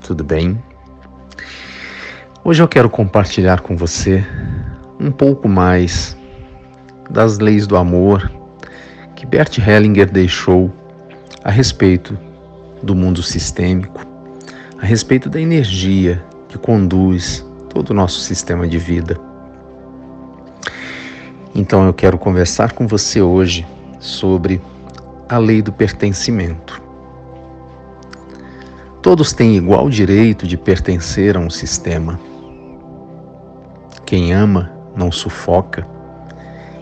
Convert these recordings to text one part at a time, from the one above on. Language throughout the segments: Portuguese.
tudo bem? Hoje eu quero compartilhar com você um pouco mais das leis do amor que Bert Hellinger deixou a respeito do mundo sistêmico, a respeito da energia que conduz todo o nosso sistema de vida. Então eu quero conversar com você hoje sobre a lei do pertencimento. Todos têm igual direito de pertencer a um sistema. Quem ama não sufoca,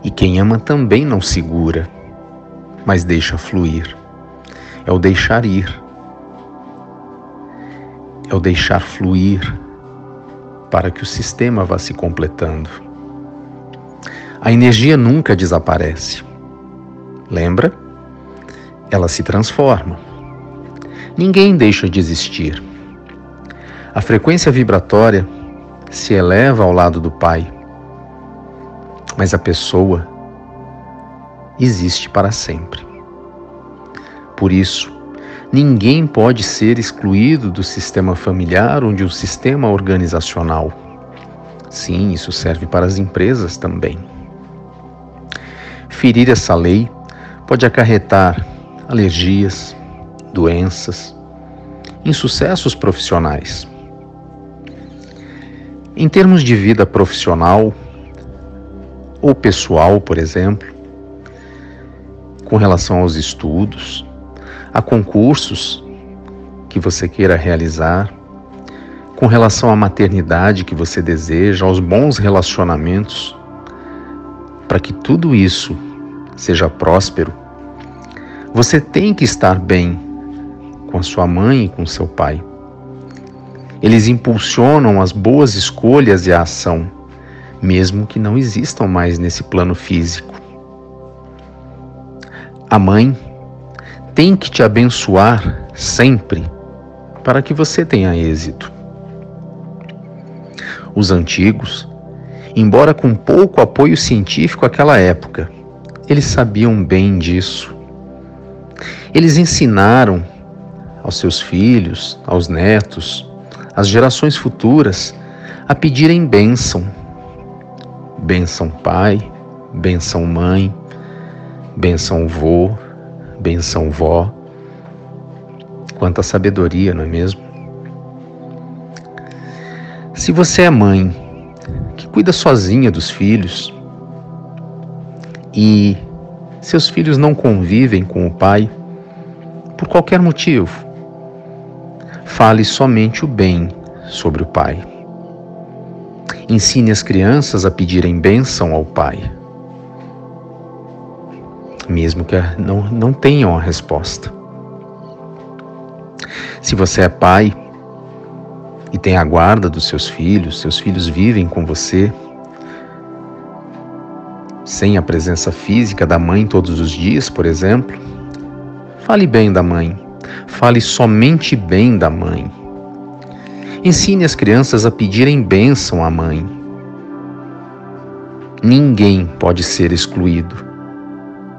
e quem ama também não segura, mas deixa fluir. É o deixar ir. É o deixar fluir para que o sistema vá se completando. A energia nunca desaparece. Lembra? Ela se transforma. Ninguém deixa de existir. A frequência vibratória se eleva ao lado do Pai, mas a pessoa existe para sempre. Por isso, ninguém pode ser excluído do sistema familiar ou de um sistema organizacional. Sim, isso serve para as empresas também. Ferir essa lei pode acarretar alergias, doenças, insucessos profissionais. Em termos de vida profissional ou pessoal, por exemplo, com relação aos estudos, a concursos que você queira realizar, com relação à maternidade que você deseja, aos bons relacionamentos, para que tudo isso seja próspero, você tem que estar bem com a sua mãe e com seu pai. Eles impulsionam as boas escolhas e a ação, mesmo que não existam mais nesse plano físico. A mãe tem que te abençoar sempre para que você tenha êxito. Os antigos, embora com pouco apoio científico àquela época, eles sabiam bem disso. Eles ensinaram aos seus filhos, aos netos, às gerações futuras a pedirem bênção. Bênção pai, bênção mãe, bênção vô, bênção vó. Quanta sabedoria, não é mesmo? Se você é mãe que cuida sozinha dos filhos e seus filhos não convivem com o pai por qualquer motivo, fale somente o bem sobre o Pai. Ensine as crianças a pedirem bênção ao Pai, mesmo que não, não tenham a resposta. Se você é pai e tem a guarda dos seus filhos, seus filhos vivem com você, sem a presença física da mãe todos os dias, por exemplo, fale bem da mãe Fale somente bem da mãe. Ensine as crianças a pedirem bênção à mãe. Ninguém pode ser excluído.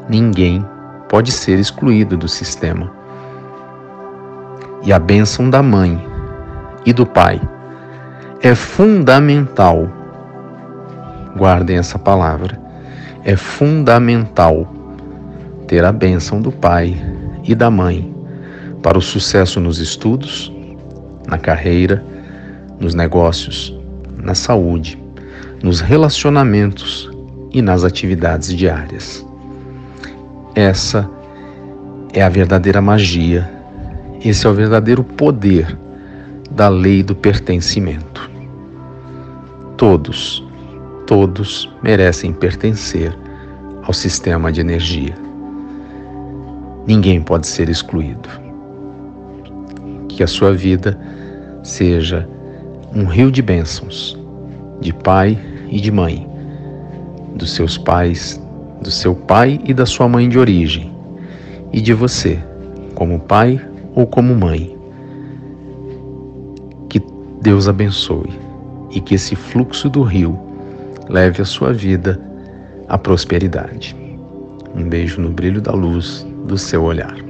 Ninguém pode ser excluído do sistema. E a bênção da mãe e do pai é fundamental. Guardem essa palavra. É fundamental ter a bênção do pai e da mãe para o sucesso nos estudos, na carreira, nos negócios, na saúde, nos relacionamentos e nas atividades diárias. Essa é a verdadeira magia, esse é o verdadeiro poder da lei do pertencimento. Todos, todos merecem pertencer ao sistema de energia. Ninguém pode ser excluído que a sua vida seja um rio de bênçãos, de pai e de mãe, dos seus pais, do seu pai e da sua mãe de origem, e de você, como pai ou como mãe. Que Deus abençoe e que esse fluxo do rio leve a sua vida à prosperidade. Um beijo no brilho da luz do seu olhar.